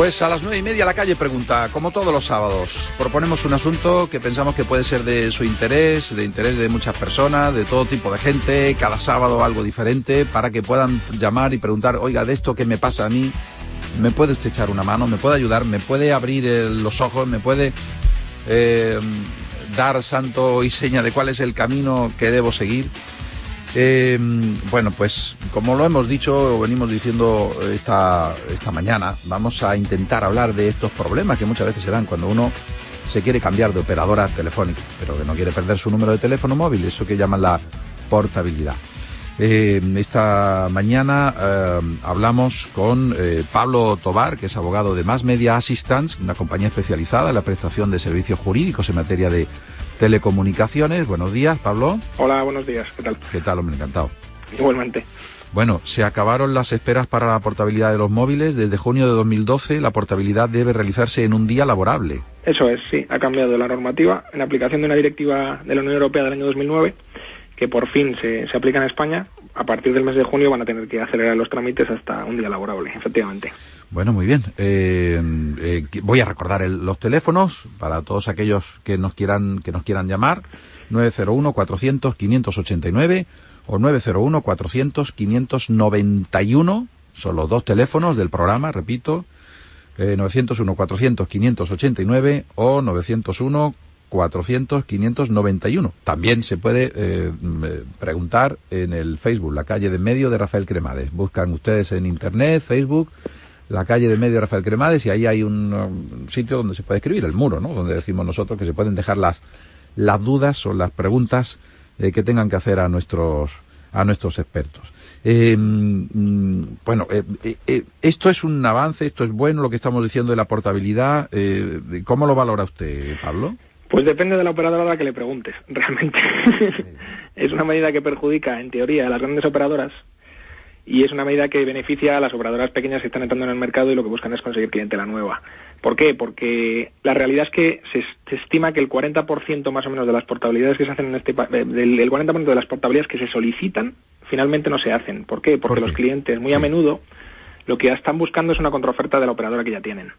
Pues a las nueve y media la calle pregunta, como todos los sábados, proponemos un asunto que pensamos que puede ser de su interés, de interés de muchas personas, de todo tipo de gente, cada sábado algo diferente, para que puedan llamar y preguntar, oiga, de esto que me pasa a mí, ¿me puede usted echar una mano? ¿Me puede ayudar? ¿Me puede abrir eh, los ojos? ¿Me puede eh, dar santo y seña de cuál es el camino que debo seguir? Eh, bueno, pues como lo hemos dicho, o venimos diciendo esta, esta mañana, vamos a intentar hablar de estos problemas que muchas veces se dan cuando uno se quiere cambiar de operadora telefónica, pero que no quiere perder su número de teléfono móvil, eso que llaman la portabilidad. Eh, esta mañana eh, hablamos con eh, Pablo Tobar, que es abogado de Mass Media Assistance, una compañía especializada en la prestación de servicios jurídicos en materia de telecomunicaciones. Buenos días, Pablo. Hola, buenos días. ¿Qué tal? ¿Qué tal, hombre? Encantado. Igualmente. Bueno, se acabaron las esperas para la portabilidad de los móviles. Desde junio de 2012 la portabilidad debe realizarse en un día laborable. Eso es, sí. Ha cambiado la normativa en aplicación de una directiva de la Unión Europea del año 2009 que por fin se, se aplica en España. A partir del mes de junio van a tener que acelerar los trámites hasta un día laborable, efectivamente. Bueno, muy bien. Eh, eh, voy a recordar el, los teléfonos para todos aquellos que nos quieran que nos quieran llamar 901 400 589 o 901 400 591 son los dos teléfonos del programa, repito, eh, 901 400 589 o 901 400 591. También se puede eh, preguntar en el Facebook, la calle de medio de Rafael Cremades. Buscan ustedes en internet, Facebook, la calle de medio Rafael Cremades y ahí hay un, un, sitio donde se puede escribir, el muro, ¿no? Donde decimos nosotros que se pueden dejar las, las dudas o las preguntas eh, que tengan que hacer a nuestros, a nuestros expertos. Eh, bueno, eh, eh, esto es un avance, esto es bueno, lo que estamos diciendo de la portabilidad. ¿Cómo lo valora usted, Pablo? Pues depende de la operadora a la que le preguntes, realmente. Es una medida que perjudica, en teoría, a las grandes operadoras y es una medida que beneficia a las operadoras pequeñas que están entrando en el mercado y lo que buscan es conseguir clientela nueva. ¿Por qué? Porque la realidad es que se, se estima que el 40% más o menos de las portabilidades que se hacen en este del el 40% de las portabilidades que se solicitan finalmente no se hacen. ¿Por qué? Porque ¿Por qué? los clientes muy sí. a menudo lo que están buscando es una contraoferta de la operadora que ya tienen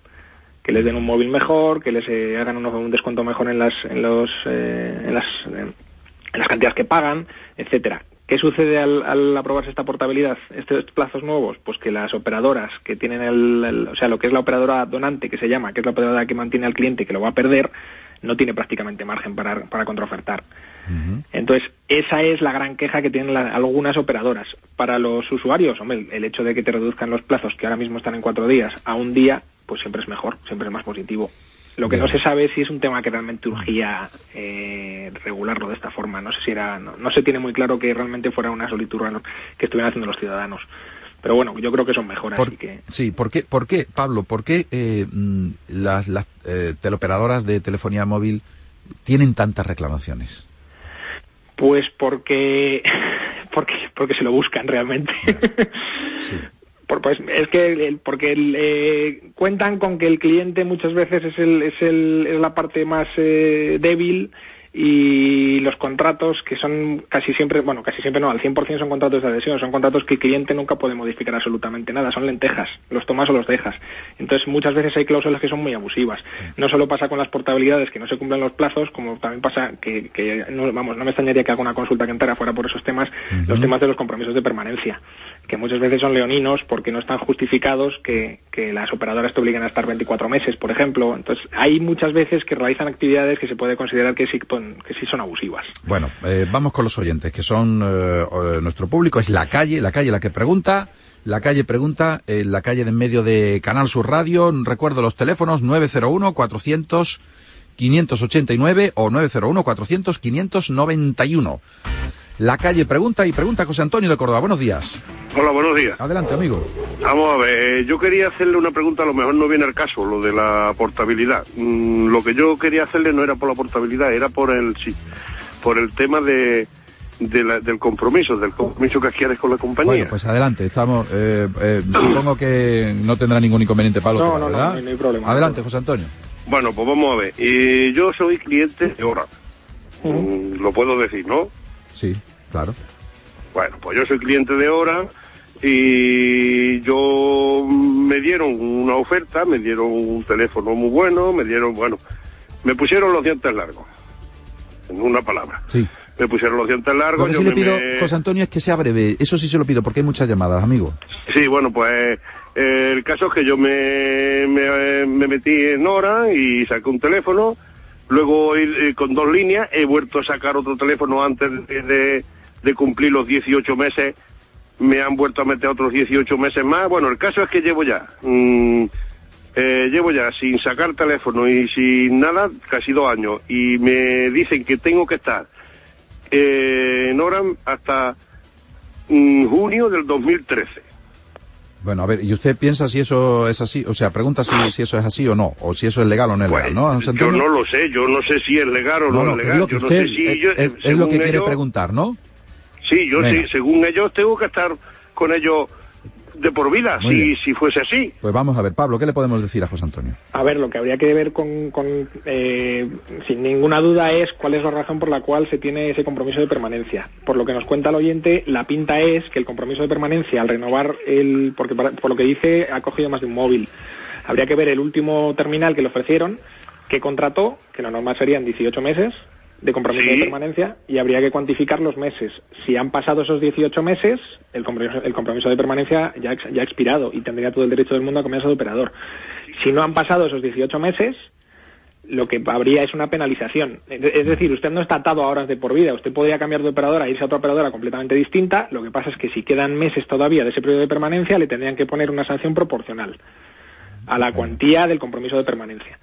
que les den un móvil mejor, que les eh, hagan un, un, descuento mejor en las en los eh, en las eh, en las cantidades que pagan, etcétera. ¿Qué sucede al, al, aprobarse esta portabilidad, estos plazos nuevos? Pues que las operadoras que tienen el, el, o sea, lo que es la operadora donante, que se llama, que es la operadora que mantiene al cliente que lo va a perder, no tiene prácticamente margen para, para contraofertar. Uh -huh. Entonces, esa es la gran queja que tienen la, algunas operadoras. Para los usuarios, hombre, el hecho de que te reduzcan los plazos, que ahora mismo están en cuatro días, a un día, pues siempre es mejor, siempre es más positivo. Lo que no se sabe es si es un tema que realmente urgía eh, regularlo de esta forma. No sé si era, no, no, se tiene muy claro que realmente fuera una solicitud que estuvieran haciendo los ciudadanos. Pero bueno, yo creo que son mejoras. Por, que... Sí, ¿por qué, por qué, Pablo, por qué eh, las, las eh, teleoperadoras de telefonía móvil tienen tantas reclamaciones? Pues porque, porque, porque se lo buscan realmente. Sí. pues es que porque eh, cuentan con que el cliente muchas veces es el es el es la parte más eh, débil y los contratos que son casi siempre, bueno, casi siempre no, al 100% son contratos de adhesión, son contratos que el cliente nunca puede modificar absolutamente nada, son lentejas, los tomas o los dejas. Entonces muchas veces hay cláusulas que son muy abusivas. No solo pasa con las portabilidades que no se cumplen los plazos, como también pasa que, que no, vamos, no me extrañaría que alguna consulta que entrara fuera por esos temas, uh -huh. los temas de los compromisos de permanencia que muchas veces son leoninos porque no están justificados que, que, las operadoras te obliguen a estar 24 meses, por ejemplo. Entonces, hay muchas veces que realizan actividades que se puede considerar que sí, que sí son abusivas. Bueno, eh, vamos con los oyentes, que son eh, nuestro público, es la calle, la calle la que pregunta. La calle pregunta, la calle de en medio de Canal Sur Radio, recuerdo los teléfonos 901 400 589 o 901 400 591. La calle pregunta y pregunta José Antonio de Córdoba. Buenos días. Hola, buenos días. Adelante, amigo. Vamos a ver, eh, yo quería hacerle una pregunta, a lo mejor no viene al caso, lo de la portabilidad. Mm, lo que yo quería hacerle no era por la portabilidad, era por el sí, por el tema de, de la, del compromiso, del compromiso que adquieres con la compañía. Bueno, pues adelante, estamos. Eh, eh, supongo que no tendrá ningún inconveniente para no, no, ¿verdad? No, no, hay problema. Adelante, José Antonio. Bueno, pues vamos a ver. Y yo soy cliente de Hora. Uh -huh. mm, lo puedo decir, ¿no? Sí, claro. Bueno, pues yo soy cliente de Hora y yo me dieron una oferta, me dieron un teléfono muy bueno, me dieron, bueno, me pusieron los dientes largos, en una palabra. Sí. Me pusieron los dientes largos. Lo que yo sí le pido, me- José Antonio, es que sea breve. Eso sí se lo pido, porque hay muchas llamadas, amigo. Sí, bueno, pues eh, el caso es que yo me, me, me metí en hora y saqué un teléfono, luego eh, con dos líneas he vuelto a sacar otro teléfono antes de, de- de cumplir los 18 meses, me han vuelto a meter otros 18 meses más. Bueno, el caso es que llevo ya, mm, eh, llevo ya sin sacar teléfono y sin nada, casi dos años, y me dicen que tengo que estar eh, en hora hasta mm, junio del 2013. Bueno, a ver, ¿y usted piensa si eso es así? O sea, pregunta si, si eso es así o no, o si eso es legal o no es legal, ¿no, Pues, yo no lo sé, yo no sé si es legal o no, No, no, es legal. no sé si es, yo- es- lo que quiere preguntar, ¿no? Sí, yo sí, según ellos tengo que estar con ellos de por vida, si, si fuese así. Pues vamos a ver, Pablo, ¿qué le podemos decir a José Antonio? A ver, lo que habría que ver con, con, eh, sin ninguna duda es cuál es la razón por la cual se tiene ese compromiso de permanencia. Por lo que nos cuenta el oyente, la pinta es que el compromiso de permanencia al renovar el, porque para- por lo que dice ha cogido más de un móvil. Habría que ver el último terminal que le ofrecieron, que contrató, que lo normal serían 18 meses de compromiso Sí. de permanencia y habría que cuantificar los meses. Si han pasado esos 18 meses, el compromiso, el compromiso de permanencia ya, ya ha expirado y tendría todo el derecho del mundo a cambiarse de operador. Si no han pasado esos 18 meses, lo que habría es una penalización. Es es decir, usted no está atado a horas de por vida. Usted podría cambiar de operadora, irse a otra operadora completamente distinta. Lo que pasa es que si quedan meses todavía de ese periodo de permanencia, le tendrían que poner una sanción proporcional a la cuantía del compromiso de permanencia.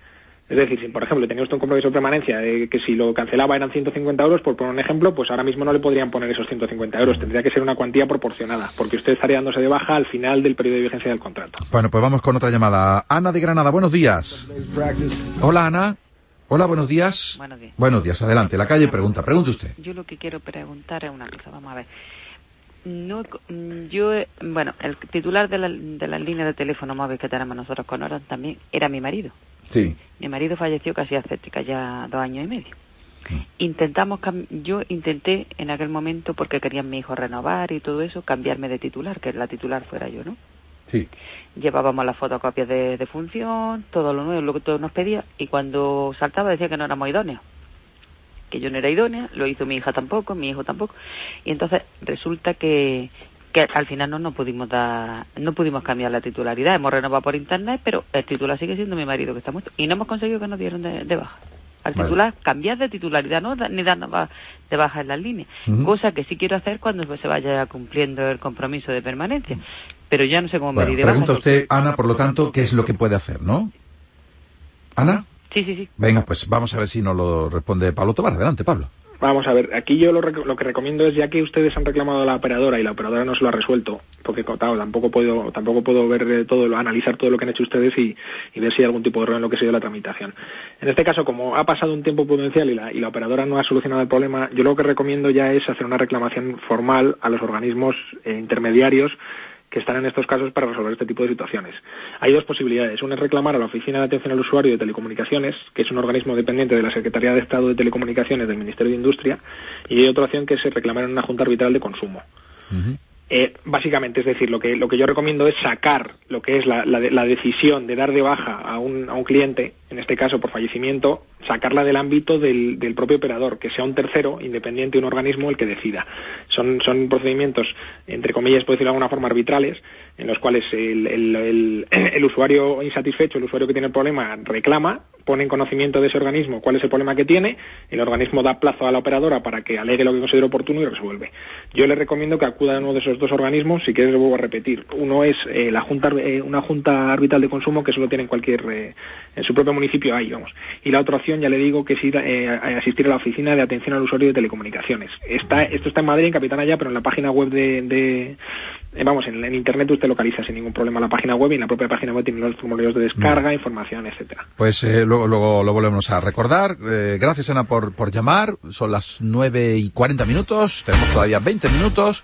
Es decir, si por ejemplo tenía usted un compromiso de permanencia de que si lo cancelaba eran 150 euros, por poner un ejemplo, pues ahora mismo no le podrían poner esos 150 euros. Tendría que ser una cuantía proporcionada, porque usted estaría dándose de baja al final del periodo de vigencia del contrato. Bueno, pues vamos con otra llamada. Ana de Granada, buenos días. Hola, Ana. Hola, buenos días. Buenos días. Buenos días, adelante. La calle pregunta. Pregunte usted. Yo lo que quiero preguntar es una cosa, vamos a ver. No, mm, yo, eh, bueno, el titular de la, de las líneas de teléfono móvil que tenemos nosotros con Orange también era mi marido. Sí. Mi marido falleció casi hace ya dos años y medio. Mm. Intentamos, yo intenté en aquel momento, porque querían mi hijo renovar y todo eso, cambiarme de titular, que la titular fuera yo, ¿no? Sí. Llevábamos las fotocopias de, de función, todo lo nuevo, lo que todo nos pedía, y cuando saltaba decía que no éramos idóneos. Que yo no era idónea, lo hizo mi hija tampoco, mi hijo tampoco. Y entonces resulta que, que al final no nos pudimos dar, no pudimos cambiar la titularidad. Hemos renovado por internet, pero el titular sigue siendo mi marido que está muerto. Y no hemos conseguido que nos dieran de, de baja. Al Vale. titular, cambiar de titularidad, no ni darnos de baja en las líneas. Cosa que sí quiero hacer cuando se vaya cumpliendo el compromiso de permanencia. Pero ya no sé cómo me Bueno, di de baja. pregunta usted, Ana, por lo tanto, ¿qué es lo que puede hacer, no? Ana. Sí, sí, sí. Venga, pues vamos a ver si nos lo responde Pablo Tobar. Adelante, Pablo. Vamos a ver, aquí yo lo, lo que recomiendo es, ya que ustedes han reclamado a la operadora y la operadora no se lo ha resuelto, porque claro, tampoco puedo tampoco puedo ver eh, todo, lo- analizar todo lo que han hecho ustedes y, y ver si hay algún tipo de error en lo que ha sido la tramitación. En este caso, como ha pasado un tiempo prudencial y la, y la operadora no ha solucionado el problema, yo lo que recomiendo ya es hacer una reclamación formal a los organismos eh, intermediarios que están en estos casos para resolver este tipo de situaciones. Hay dos posibilidades. Una es reclamar a la Oficina de Atención al Usuario de Telecomunicaciones, que es un organismo dependiente de la Secretaría de Estado de Telecomunicaciones del Ministerio de Industria, y hay otra opción que es reclamar en una Junta Arbitral de Consumo. Eh, básicamente, es decir, lo que, lo que yo recomiendo es sacar lo que es la, la de- la decisión de dar de baja a un, a un cliente, en este caso por fallecimiento, sacarla del ámbito del, del propio operador, que sea un tercero, independiente, un organismo el que decida. Son, son procedimientos, entre comillas, por decirlo de alguna forma, arbitrales, en los cuales el, el- el- el usuario insatisfecho, el usuario que tiene el problema, reclama, pone en conocimiento de ese organismo cuál es el problema que tiene, el organismo da plazo a la operadora para que alegue lo que considere oportuno y resuelve. Yo le recomiendo que acuda a uno de esos dos organismos, si quieres lo vuelvo a repetir. Uno es eh, la junta, eh, una junta arbitral de consumo que solo tiene en cualquier, eh, en su propio municipio hay, vamos. Y la otra opción, ya le digo, que es ir a asistir a la oficina de atención al usuario de telecomunicaciones. Está, esto está en Madrid, en Capitana ya, pero en la página web de, de- vamos, en, en internet usted localiza sin ningún problema la página web y en la propia página web tiene los formularios de descarga, información, etcétera. Pues eh, luego, luego lo volvemos a recordar. Eh, gracias, Ana, por, por llamar. Son las 9 y 40 minutos. Tenemos todavía 20 minutos.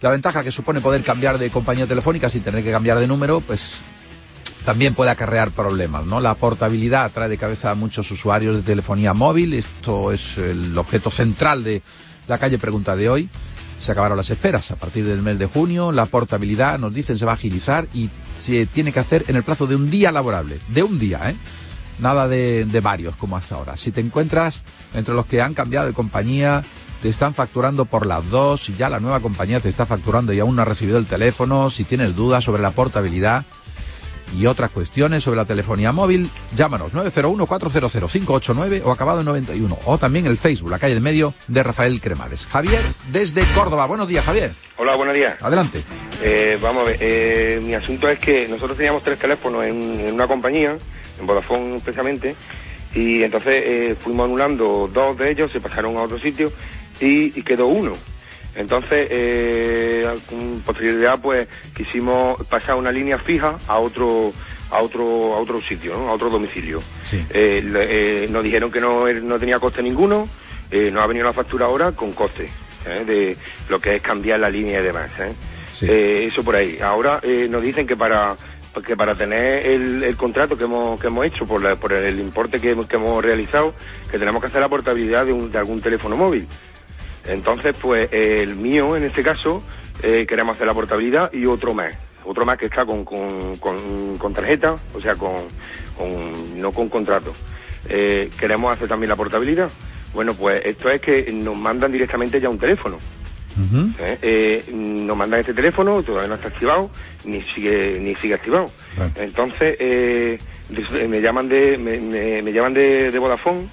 La ventaja que supone poder cambiar de compañía telefónica sin tener que cambiar de número, pues también puede acarrear problemas, ¿no? La portabilidad trae de cabeza a muchos usuarios de telefonía móvil. Esto es el objeto central de la calle pregunta de hoy. Se acabaron las esperas. A partir del mes de junio, la portabilidad, nos dicen, se va a agilizar y se tiene que hacer en el plazo de un día laborable. De un día, ¿eh? Nada de, de varios como hasta ahora. Si te encuentras entre los que han cambiado de compañía, te están facturando por las dos, si ya la nueva compañía te está facturando y aún no ha recibido el teléfono, si tienes dudas sobre la portabilidad, y otras cuestiones sobre la telefonía móvil, llámanos 901-400-589 o acabado en 91 o también el Facebook, la calle de medio de Rafael Cremades. Javier, desde Córdoba. Buenos días, Javier. Hola, buenos días. Adelante. Eh, vamos a ver, eh, mi asunto es que nosotros teníamos tres teléfonos en, en una compañía, en Vodafone precisamente, y entonces eh, fuimos anulando dos de ellos, se pasaron a otro sitio y, y quedó uno. Entonces, eh, con posterioridad, pues quisimos pasar una línea fija a otro a otro a otro sitio, ¿no? a otro domicilio. Sí. Eh, le- eh, nos dijeron que no, er- no tenía coste ninguno, eh, nos ha venido la factura ahora con coste, ¿eh? de lo que es cambiar la línea y demás. ¿eh? Sí. Eso por ahí. Ahora eh, nos dicen que para que para tener el, el contrato que hemos, que hemos hecho por, la- por el importe que, hemos- que hemos realizado, que tenemos que hacer la portabilidad de, un- de algún teléfono móvil. Entonces, pues el mío, en este caso, eh, queremos hacer la portabilidad y otro más. Otro más que está con, con, con, con tarjeta, o sea, con, con- no con contrato. Eh, queremos hacer también la portabilidad. Bueno, pues esto es que nos mandan directamente ya un teléfono. ¿eh? Eh, nos mandan este teléfono, todavía no está activado, ni sigue, ni sigue activado. Entonces, eh, me llaman de, me, me- me llaman de, de Vodafone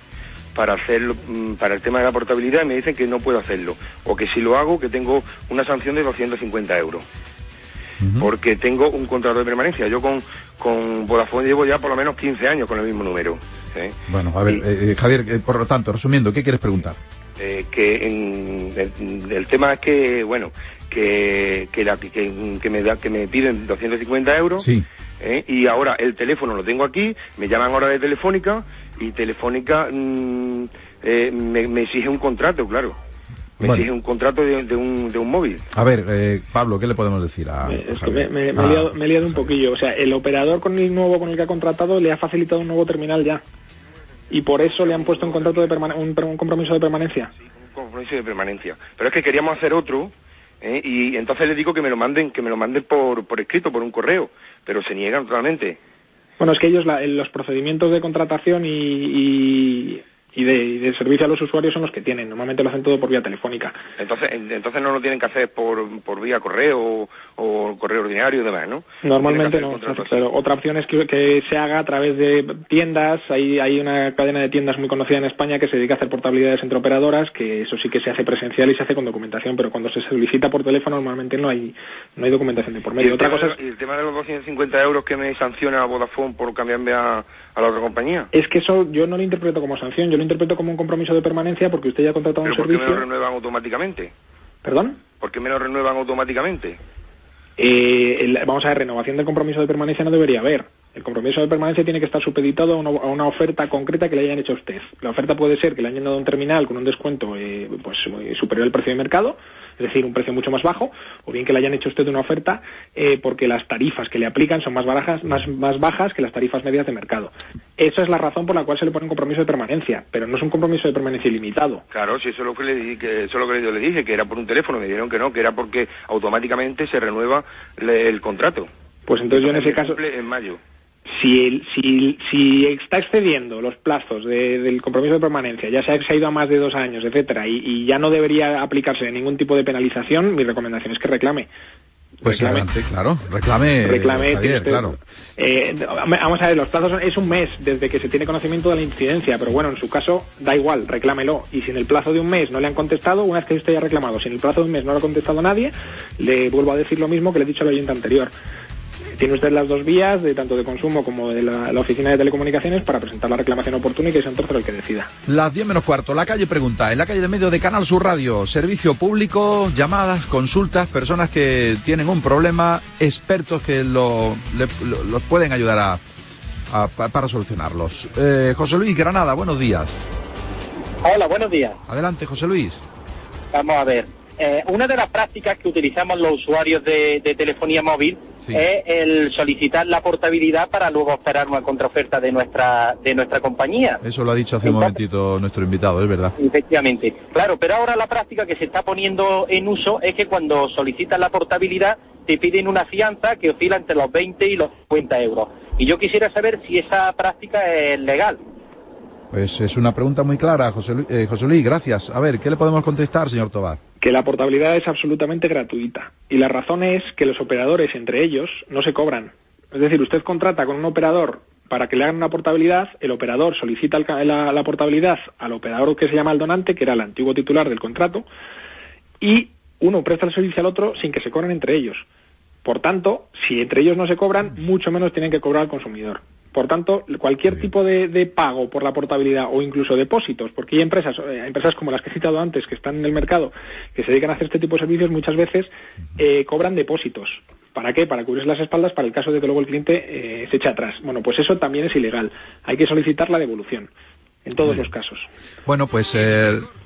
para hacerlo, mm, para el tema de la portabilidad y me dicen que no puedo hacerlo. O que si lo hago, que tengo una sanción de 250 euros. Porque tengo un contrato de permanencia. Yo con, con Vodafone llevo ya por lo menos 15 años con el mismo número. ¿eh? Bueno, a ver, Y- eh, eh, Javier, eh, por lo tanto, resumiendo, ¿qué quieres preguntar? Eh, que en- el, el tema es que bueno que que, la- que, que me da que me piden 250 euros Sí. y ahora el teléfono lo tengo aquí me llaman ahora de telefónica y telefónica mm, eh, me, me exige un contrato claro me Bueno. exige un contrato de, de un, de un móvil A ver, eh, Pablo, ¿qué le podemos decir a, a Es que me, Javier? me- he Ah, liado, me he liado un poquillo. O sea, el operador con el nuevo con el que ha contratado le ha facilitado un nuevo terminal ya. Y por eso le han puesto un contrato de permane- un, un compromiso de permanencia. un compromiso de permanencia pero es que queríamos hacer otro ¿eh? y entonces les digo que me lo manden que me lo manden por, por escrito por un correo pero se niegan totalmente Bueno, es que ellos la- los procedimientos de contratación y, y, y de, y de servicio a los usuarios son los que tienen. Normalmente lo hacen todo por vía telefónica. Entonces, en- entonces no lo tienen que hacer por, por vía correo o, o correo ordinario y demás, ¿no? Normalmente no, pero otra opción es que, que se haga a través de tiendas. Hay, hay una cadena de tiendas muy conocida en España que se dedica a hacer portabilidades entre operadoras, que eso sí que se hace presencial y se hace con documentación, pero cuando se solicita por teléfono normalmente no hay no hay documentación de por Y medio. el, Otra tema cosa es, el tema de los 250 euros que me sanciona Vodafone por cambiarme a, a la otra compañía. es que eso yo no lo interpreto como sanción, yo lo interpreto como un compromiso de permanencia porque usted ya ha contratado un ¿Pero por qué me lo servicio. renuevan automáticamente? ¿Perdón? ¿Por qué me lo renuevan automáticamente? Eh, el- vamos a ver, renovación del compromiso de permanencia no debería haber. El compromiso de permanencia tiene que estar supeditado a una, a una oferta concreta que le hayan hecho a usted. La oferta puede ser que le hayan dado un terminal con un descuento eh, pues eh, superior al precio de mercado, es decir, un precio mucho más bajo, o bien que le hayan hecho a usted una oferta eh, porque las tarifas que le aplican son más bajas, más, más bajas que las tarifas medias de mercado. Esa es la razón por la cual se le pone un compromiso de permanencia, pero no es un compromiso de permanencia ilimitado. Claro, si eso es lo que le di- que eso es lo que yo le dije, que era por un teléfono, me dijeron que no, que era porque automáticamente se renueva le- el contrato. Pues entonces yo en ese caso... en mayo. Si, el- si, si está excediendo los plazos de- del compromiso de permanencia, ya se ha, se ha ido a más de dos años, etcétera, y, y ya no debería aplicarse ningún tipo de penalización, mi recomendación es que reclame. Pues reclame. adelante, claro, reclame, reclame, Javier, claro. Eh, vamos a ver, los plazos son- es un mes desde que se tiene conocimiento de la incidencia, pero bueno, en su caso da igual, reclámelo. Y si en el plazo de un mes no le han contestado, una vez que usted haya reclamado, si en el plazo de un mes no le ha contestado nadie, le vuelvo a decir lo mismo que le he dicho al oyente anterior. Tiene usted las dos vías, de tanto de consumo como de la, la oficina de telecomunicaciones, para presentar la reclamación oportuna y que sea tercero el que decida. Las 10 menos cuarto, la calle pregunta, en la calle de medio de Canal Sur Radio, servicio público, llamadas, consultas, personas que tienen un problema, expertos que lo, le- lo- los pueden ayudar a, a- pa- para solucionarlos. Eh, José Luis Granada, buenos días. Hola, buenos días. Adelante, José Luis. Vamos a ver. Eh, una de las prácticas que utilizamos los usuarios de, telefonía móvil es el solicitar la portabilidad para luego esperar una contraoferta de nuestra de nuestra compañía. Eso lo ha dicho hace un momentito nuestro invitado, es verdad. Efectivamente. Claro, pero ahora la práctica que se está poniendo en uso es que cuando solicitas la portabilidad te piden una fianza que oscila entre los 20 y los 50 euros. Y yo quisiera saber si esa práctica es legal. Pues es una pregunta muy clara, José Luis, eh, José Luis, gracias. A ver, ¿qué le podemos contestar, señor Tobar? Que la portabilidad es absolutamente gratuita. Y la razón es que los operadores, entre ellos, no se cobran. Es decir, usted contrata con un operador para que le hagan una portabilidad, el operador solicita la, la, portabilidad al operador que se llama el donante, que era el antiguo titular del contrato, y uno presta el servicio al otro sin que se cobren entre ellos. Por tanto, si entre ellos no se cobran, mucho menos tienen que cobrar al consumidor. Por tanto, cualquier tipo de, pago por la portabilidad o incluso depósitos, porque hay empresas, eh, empresas como las que he citado antes que están en el mercado, que se dedican a hacer este tipo de servicios, muchas veces eh, cobran depósitos. ¿Para qué? Para cubrir las espaldas para el caso de que luego el cliente eh, se eche atrás. Bueno, pues eso también es ilegal. Hay que solicitar la devolución en todos los casos. Bueno, pues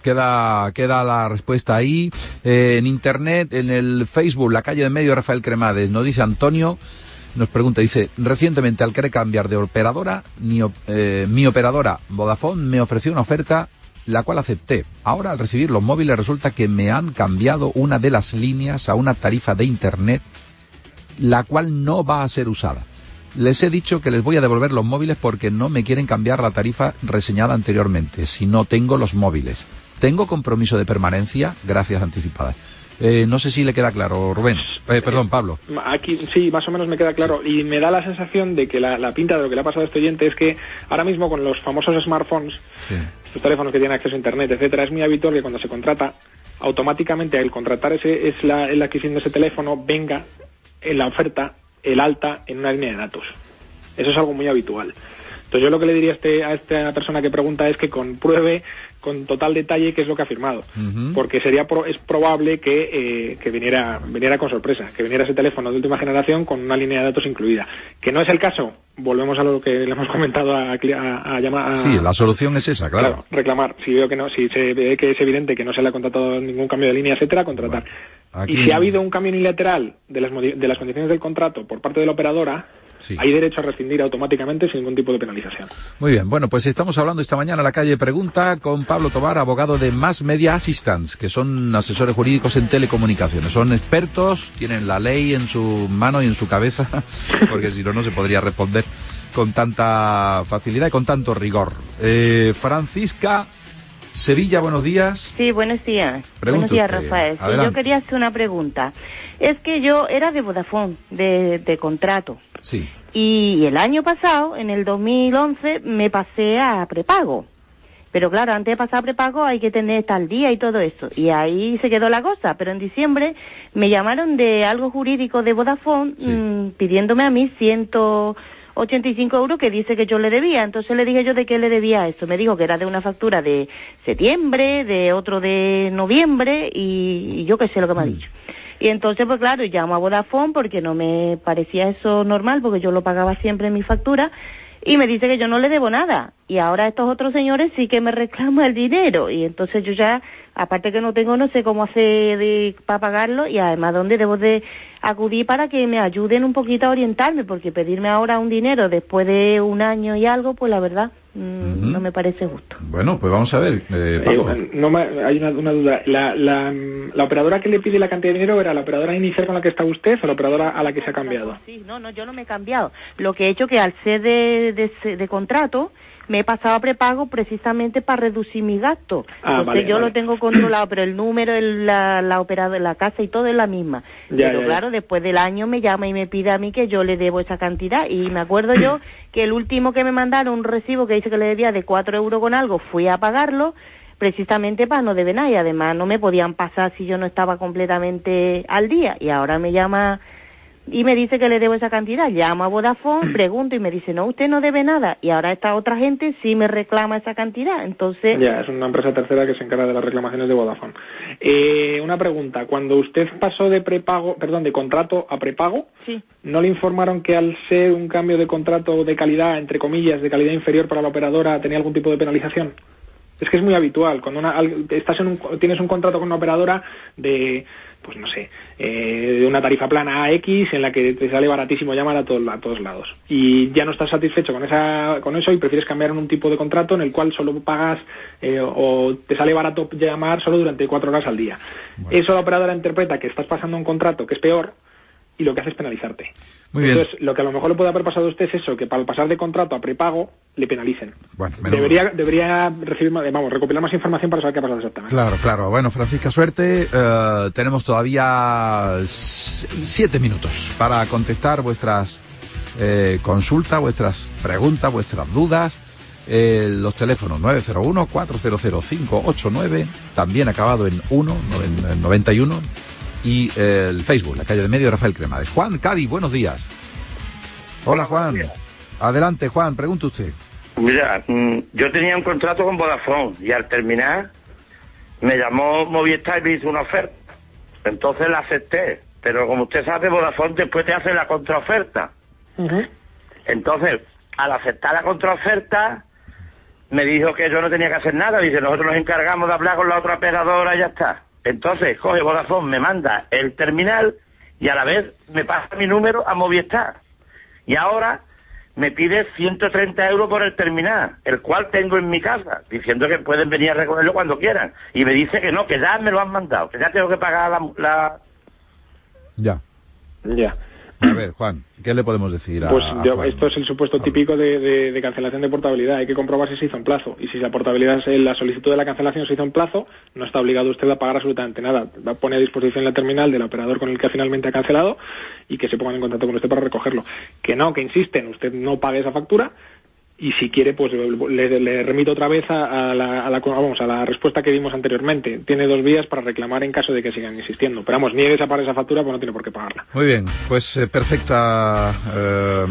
queda, queda la respuesta ahí. en Internet, en el Facebook, la calle de medio Rafael Cremades, nos dice Antonio nos pregunta, dice, recientemente al querer cambiar de operadora, mi, eh, mi operadora Vodafone me ofreció una oferta la cual acepté. Ahora al recibir los móviles resulta que me han cambiado una de las líneas a una tarifa de Internet, la cual no va a ser usada. Les he dicho que les voy a devolver los móviles porque no me quieren cambiar la tarifa reseñada anteriormente, si no tengo los móviles. ¿Tengo compromiso de permanencia? Gracias anticipadas. Eh, no sé si le queda claro, Rubén. Eh, perdón, Pablo. Aquí sí, más o menos me queda claro. Y me da la sensación de que la, pinta de lo que le ha pasado a este oyente es que ahora mismo con los famosos smartphones, los teléfonos que tienen acceso a Internet, etcétera, es muy habitual que cuando se contrata, automáticamente al contratar ese, es la, la adquisición de ese teléfono, venga en la oferta el alta en una línea de datos. Eso es algo muy habitual. Entonces yo lo que le diría a, este, a esta persona que pregunta es que compruebe con total detalle qué es lo que ha firmado, porque sería es probable que, eh, que viniera, viniera con sorpresa, que viniera ese teléfono de última generación con una línea de datos incluida. Que no es el caso, volvemos a lo que le hemos comentado a, a, llamar. sí, la solución es esa, claro. reclamar. Si veo que no, si se ve que es evidente que no se le ha contratado ningún cambio de línea, etcétera, contratar. Y si ha habido un cambio unilateral de las, de las condiciones del contrato por parte de la operadora, hay derecho a rescindir automáticamente sin ningún tipo de penalización. Muy bien, bueno, pues estamos hablando esta mañana en la calle Pregunta con Pablo Tobar, abogado de Mass Media Assistance, que son asesores jurídicos en telecomunicaciones. Son expertos, tienen la ley en su mano y en su cabeza, porque si no, no se podría responder con tanta facilidad y con tanto rigor. Eh, Francisca Sevilla, buenos días. Sí, buenos días. buenos días, Rafael. yo quería hacer una pregunta. Es que yo era de Vodafone, de, de contrato. Sí. Y el año pasado, en el 2011, me pasé a prepago. Pero claro, antes de pasar a prepago hay que tener tal día y todo eso. Y ahí se quedó la cosa. Pero en diciembre me llamaron de algo jurídico de Vodafone mm, pidiéndome a mí ciento 85 euros que dice que yo le debía. Entonces le dije yo de qué le debía eso. Me dijo que era de una factura de septiembre, de otro de noviembre y, yo qué sé lo que me ha mm. dicho. Y entonces, pues claro, llamo a Vodafone porque no me parecía eso normal, porque yo lo pagaba siempre en mi factura, y me dice que yo no le debo nada. Y ahora estos otros señores sí que me reclaman el dinero. Y entonces yo ya, aparte que no tengo, no sé cómo hacer para pagarlo y además dónde debo de acudir para que me ayuden un poquito a orientarme, porque pedirme ahora un dinero después de un año y algo, pues la verdad mm, no me parece justo. Bueno, pues vamos a ver. Eh, eh no hay una, duda. La, la, la, operadora que le pide la cantidad de dinero era la operadora inicial con la que está usted o la operadora a la que se ha cambiado? Sí, no, no, yo no me he cambiado. Lo que he hecho que al ser de, de, de contrato, me he pasado a prepago precisamente para reducir mi gasto. Ah, porque yo lo tengo controlado, pero el número, el, la, la operadora, la casa y todo es la misma. pero claro, después del año me llama y me pide a mí que yo le debo esa cantidad. Y me acuerdo yo que el último que me mandaron, un recibo que dice que le debía de cuatro euros con algo, fui a pagarlo precisamente para no deber nada y además no me podían pasar si yo no estaba completamente al día y ahora me llama y me dice que le debo esa cantidad. Llamo a Vodafone, pregunto y me dice, no, usted no debe nada. Y ahora esta otra gente sí me reclama esa cantidad. Entonces... Ya, es una empresa tercera que se encarga de las reclamaciones de Vodafone. Eh, una pregunta, cuando usted pasó de prepago, perdón, de contrato a prepago, sí. ¿no le informaron que al ser un cambio de contrato de calidad, entre comillas, de calidad inferior para la operadora, tenía algún tipo de penalización? Es que es muy habitual. Cuando una, estás en un, tienes un contrato con una operadora de, pues no sé, eh, de una tarifa plana X en la que te sale baratísimo llamar a, todos a todos lados. Y ya no estás satisfecho con, esa, con eso y prefieres cambiar en un tipo de contrato en el cual solo pagas eh, o te sale barato llamar solo durante cuatro horas al día. Eso la operadora interpreta que estás pasando un contrato que es peor y lo que hace es penalizarte. Muy bien. Entonces, lo que a lo mejor le puede haber pasado a usted es eso, que para pasar de contrato a prepago le penalicen. Bueno, Debería, debería recibir, más- vamos, recopilar más información para saber qué ha pasado exactamente. Claro, claro. Bueno, Francisca, suerte. Eh, tenemos todavía siete minutos para contestar vuestras eh, consultas, vuestras preguntas, vuestras dudas. Eh, los teléfonos 901-400-589, también acabado en 1, noven- en 91. Y eh, el Facebook, la calle de medio, Rafael Cremades. Juan Cádiz, buenos días. Hola, Juan. Adelante, Juan, pregunte usted. Mira, mm, yo tenía un contrato con Vodafone y al terminar me llamó Movistar y me hizo una oferta. Entonces la acepté. Pero como usted sabe, Vodafone después te hace la contraoferta. Entonces, al aceptar la contraoferta, me dijo que yo no tenía que hacer nada. Dice, nosotros nos encargamos de hablar con la otra operadora y ya está. Entonces, coge Vodafone, me manda el terminal y a la vez me pasa mi número a Movistar. Y ahora me pide 130 euros por el terminal, el cual tengo en mi casa, diciendo que pueden venir a recogerlo cuando quieran. Y me dice que no, que ya me lo han mandado, que ya tengo que pagar la... la... Ya. Ya. A ver, Juan, ¿qué le podemos decir a, Pues a Juan? esto es el supuesto típico de, de- de cancelación de portabilidad. Hay que comprobar si se hizo en plazo. Y si la portabilidad, se- la solicitud de la cancelación se hizo en plazo, no está obligado usted a pagar absolutamente nada. Poner a disposición la terminal del operador con el que finalmente ha cancelado y que se pongan en contacto con usted para recogerlo. Que no, que insisten, usted no pague esa factura y si quiere, pues le, le remito otra vez a, a la, a la- vamos, a la respuesta que dimos anteriormente. Tiene dos vías para reclamar en caso de que sigan insistiendo. Pero vamos, niegue esa pagar esa factura, pues no tiene por qué pagarla. Muy bien, pues eh, perfecta, eh,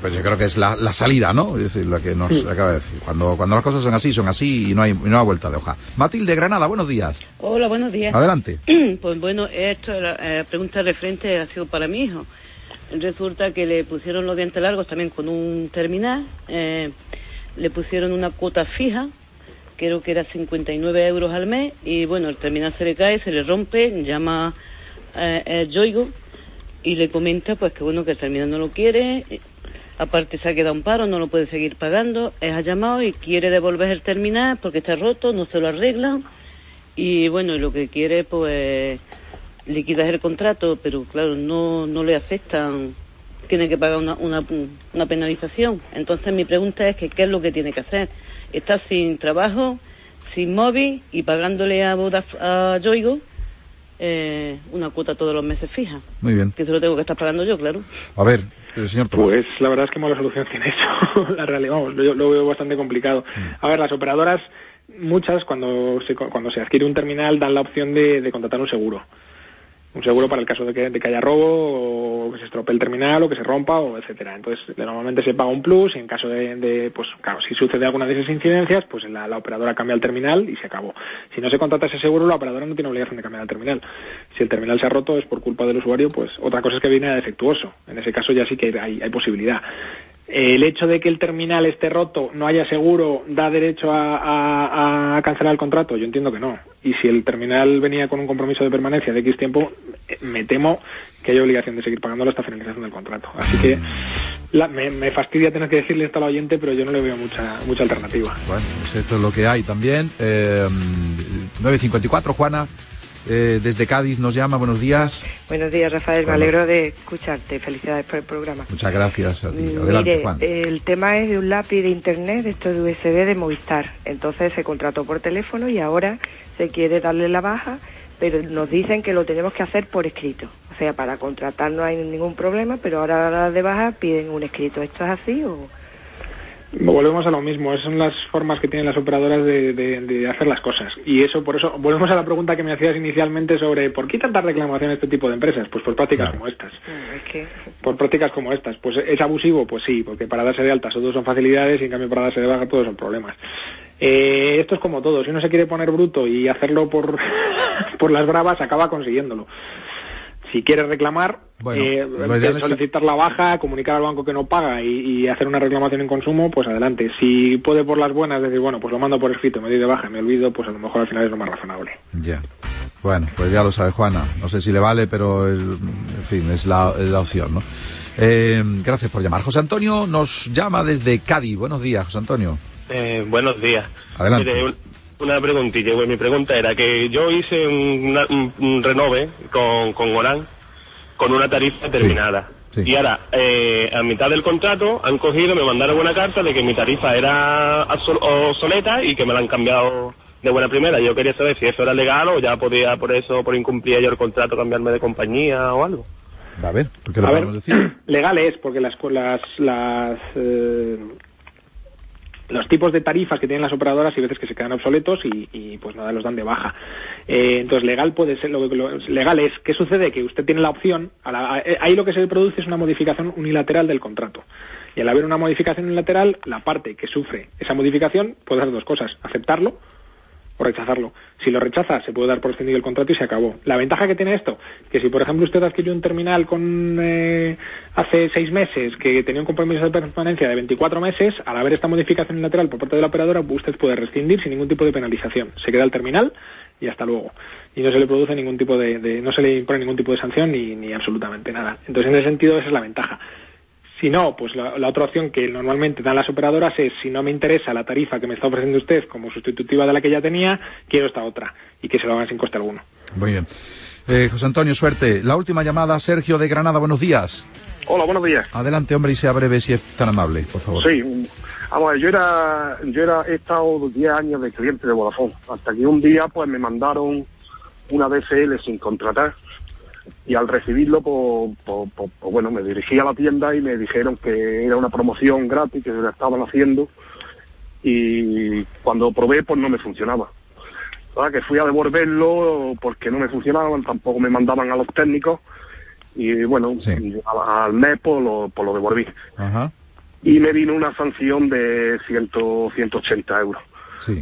pues yo creo que es la, la salida, ¿no? Es decir, lo que nos Sí. acaba de decir. Cuando, cuando las cosas son así, son así y no hay, y no hay vuelta de hoja. Matilde Granada, buenos días. Hola, buenos días. Adelante. Pues bueno, esto, la eh, pregunta referente ha sido para mi hijo. Resulta que le pusieron los dientes largos también con un terminal. eh, le pusieron una cuota fija, creo que era 59 euros al mes. Y bueno, el terminal se le cae, se le rompe, llama eh, eh, Yoigo y le comenta pues que bueno, que el terminal no lo quiere. Aparte se ha quedado un paro, no lo puede seguir pagando. Él ha llamado y quiere devolver el terminal porque está roto, no se lo arreglan. Y bueno, lo que quiere, pues, liquidar el contrato, pero claro, no, no le afectan, tiene que pagar una, una, una penalización. Entonces mi pregunta es que qué es lo que tiene que hacer. Está sin trabajo, sin móvil y pagándole a, Vodaf- a Yoigo eh, una cuota todos los meses fija, Muy bien. que se lo tengo que estar pagando yo, claro. A ver, el señor Tomás. Pues la verdad es que mala solución tiene eso. la realidad, vamos, lo, lo veo bastante complicado. A ver, las operadoras, muchas, cuando se, cuando se adquiere un terminal, dan la opción de, de contratar un seguro. Un seguro para el caso de que, haya robo, o que se estropee el terminal, o que se rompa, o etcétera. Entonces, normalmente se paga un plus, y en caso de, pues claro, si sucede alguna de esas incidencias, pues la, la operadora cambia el terminal y se acabó. Si no se contrata ese seguro, la operadora no tiene obligación de cambiar el terminal. Si el terminal se ha roto es por culpa del usuario, pues otra cosa es que viene defectuoso. En ese caso ya sí que hay, hay posibilidad. El hecho de que el terminal esté roto, no haya seguro, da derecho a, cancelar el contrato. Yo entiendo que no. Y si el terminal venía con un compromiso de permanencia de X tiempo, eh, me temo que hay obligación de seguir pagándolo hasta finalización del contrato. Así que la- me, me fastidia tener que decirle esto al oyente, pero yo no le veo mucha, mucha alternativa. Bueno, pues esto es lo que hay también. Eh, 954, Juana, eh, desde Cádiz nos llama. Buenos días. Buenos días, Rafael. Me alegro de escucharte. Felicidades por el programa. Muchas gracias a ti. Adelante, Mire, Juan. el tema es de un lápiz de internet, de esto de USB de Movistar. Entonces se contrató por teléfono y ahora se quiere darle la baja, pero nos dicen que lo tenemos que hacer por escrito. O sea, para contratar no hay ningún problema, pero ahora a la de baja piden un escrito. ¿Esto es así o...? Volvemos a lo mismo, esas son las formas que tienen las operadoras de, de- de hacer las cosas. Y eso, por eso, volvemos a la pregunta que me hacías inicialmente sobre ¿por qué tanta reclamación a este tipo de empresas? Pues por prácticas como estas. Es que... Por prácticas como estas. Pues es abusivo, pues sí, porque para darse de alta todos son facilidades y en cambio para darse de baja todos son problemas. Eh, esto es como todo, si uno se quiere poner bruto y hacerlo por, por las bravas, acaba consiguiéndolo. Si si quiere reclamar, Bueno, eh, ideal es- solicitar la baja, comunicar al banco que no paga y, y hacer una reclamación en consumo, pues adelante. Si puede por las buenas decir, bueno, pues lo mando por escrito, me doy de baja, me olvido, pues a lo mejor al final es lo más razonable. Ya. Bueno, pues ya lo sabe Juana. No sé si le vale, pero el- en fin, es la, es la opción, ¿no? Eh, gracias por llamar. José Antonio nos llama desde Cádiz. Buenos días, José Antonio. Eh, buenos días. Adelante. Mire, un- una preguntilla. Bueno, mi pregunta era que yo hice un, una- un- un renove con, con Oran con una tarifa determinada. sí. Y ahora, eh, a mitad del contrato, han cogido, me mandaron una carta de que mi tarifa era obsol- obsoleta y que me la han cambiado de buena primera. Yo quería saber si eso era legal o ya podía, por eso, por incumplir yo el contrato, cambiarme de compañía o algo. A ver, ¿qué le A ver, decir? legal es porque las las las eh, los tipos de tarifas que tienen las operadoras y veces que se quedan obsoletos y, y, pues nada los dan de baja. Eh, entonces legal puede ser lo que lo- legal es qué sucede que usted tiene la opción a la- eh, ahí lo que se produce es una modificación unilateral del contrato. Y al haber una modificación unilateral la parte que sufre esa modificación puede hacer dos cosas aceptarlo o rechazarlo. Si lo rechaza, se puede dar por extendido el contrato y se acabó. La ventaja que tiene esto, que si por ejemplo usted adquirió un terminal con eh, hace seis meses que tenía un compromiso de permanencia de 24 meses, al haber esta modificación unilateral por parte de la operadora, usted puede rescindir sin ningún tipo de penalización. Se queda el terminal y hasta luego. Y no se le produce ningún tipo de, de- no se le impone ningún tipo de sanción ni, ni absolutamente nada. Entonces, en ese sentido, esa es la ventaja. Si no, pues la, la otra opción que normalmente dan las operadoras es, si no me interesa la tarifa que me está ofreciendo usted como sustitutiva de la que ya tenía, quiero esta otra y que se lo hagan sin coste alguno. Muy bien. Eh, José Antonio, suerte. La última llamada, Sergio de Granada. Buenos días. Hola, buenos días. Adelante, hombre, y sea breve si es tan amable, por favor. Sí, vamos a ver, yo era, yo era, he estado 10 años de cliente de Vodafone, hasta que un día pues me mandaron una DSL sin contratar y al recibirlo pues, pues- pues- pues, bueno, me dirigí a la tienda y me dijeron que era una promoción gratis que se la estaban haciendo y cuando probé pues no me funcionaba. ¿Verdad? Que fui a devolverlo porque no me funcionaban, tampoco me mandaban a los técnicos y bueno, al mes pues lo, pues lo devolví Ajá. y me vino una sanción de 100, 180 euros.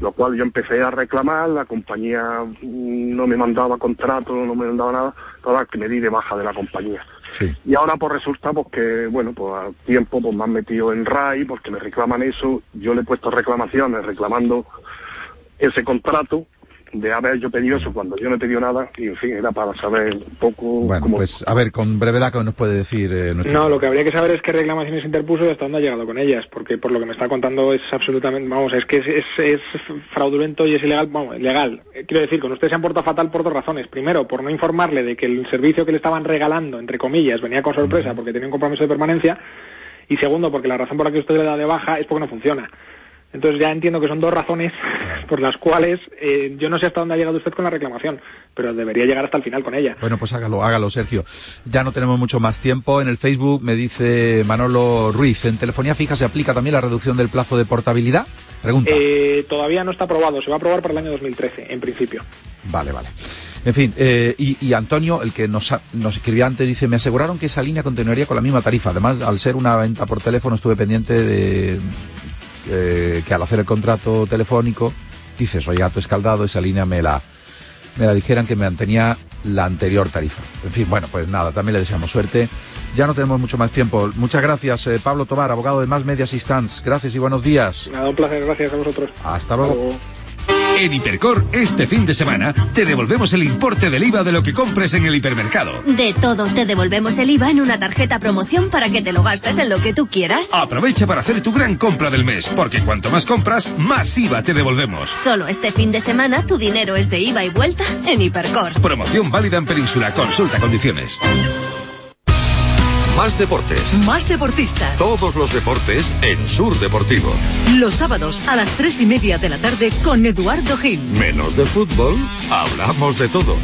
Lo cual yo empecé a reclamar, la compañía no me mandaba contrato, no me mandaba nada, total que me di de baja de la compañía. Sí. Y ahora pues resulta pues que, bueno, pues al tiempo pues me han metido en RAI porque me reclaman eso, yo le he puesto reclamaciones reclamando ese contrato de haber yo pedido eso cuando yo no he pedido nada y en fin, era para saber un poco Bueno, cómo... pues a ver, con brevedad, ¿qué nos puede decir eh, nuestro... No, lo que habría que saber es qué reclamaciones interpuso y hasta dónde ha llegado con ellas, porque por lo que me está contando es absolutamente, vamos, es que es, es, es fraudulento y es ilegal, vamos, legal. Eh, Quiero decir, con usted se han portado fatal por dos razones. Primero, por no informarle de que el servicio que le estaban regalando, entre comillas, venía con sorpresa porque tenía un compromiso de permanencia. Y segundo, porque la razón por la que usted le da de baja es porque no funciona. Entonces ya entiendo que son dos razones por las cuales eh, yo no sé hasta dónde ha llegado usted con la reclamación, pero debería llegar hasta el final con ella. Bueno, pues hágalo, hágalo, Sergio. Ya no tenemos mucho más tiempo. En el Facebook me dice Manolo Ruiz, ¿en telefonía fija se aplica también la reducción del plazo de portabilidad? Pregunta. Eh, todavía no está aprobado, se va a aprobar para el año 2013, en principio. Vale, vale. En fin, eh, y, y Antonio, el que nos, nos escribía antes, dice, me aseguraron que esa línea continuaría con la misma tarifa. Además, al ser una venta por teléfono, estuve pendiente de eh, que al hacer el contrato telefónico, dice, soy gato escaldado, esa línea me la, me la dijeran que me mantenía la anterior tarifa. En fin, bueno, pues nada, también le deseamos suerte. Ya no tenemos mucho más tiempo. Muchas gracias, eh, Pablo Tobar, abogado de Más Media Assistance. Gracias y buenos días. Nada, un placer, gracias a vosotros. Hasta luego. En Hipercor, este fin de semana, te devolvemos el importe del IVA de lo que compres en el hipermercado. De todo, te devolvemos el IVA en una tarjeta promoción para que te lo gastes en lo que tú quieras. Aprovecha para hacer tu gran compra del mes, porque cuanto más compras, más IVA te devolvemos. Solo este fin de semana tu dinero es de IVA y vuelta en Hipercor. Promoción válida en Península. Consulta condiciones. Más deportes. Más deportistas. Todos los deportes en Sur Deportivo. Los sábados a las tres y media de la tarde con Eduardo Gil. Menos de fútbol, hablamos de todo.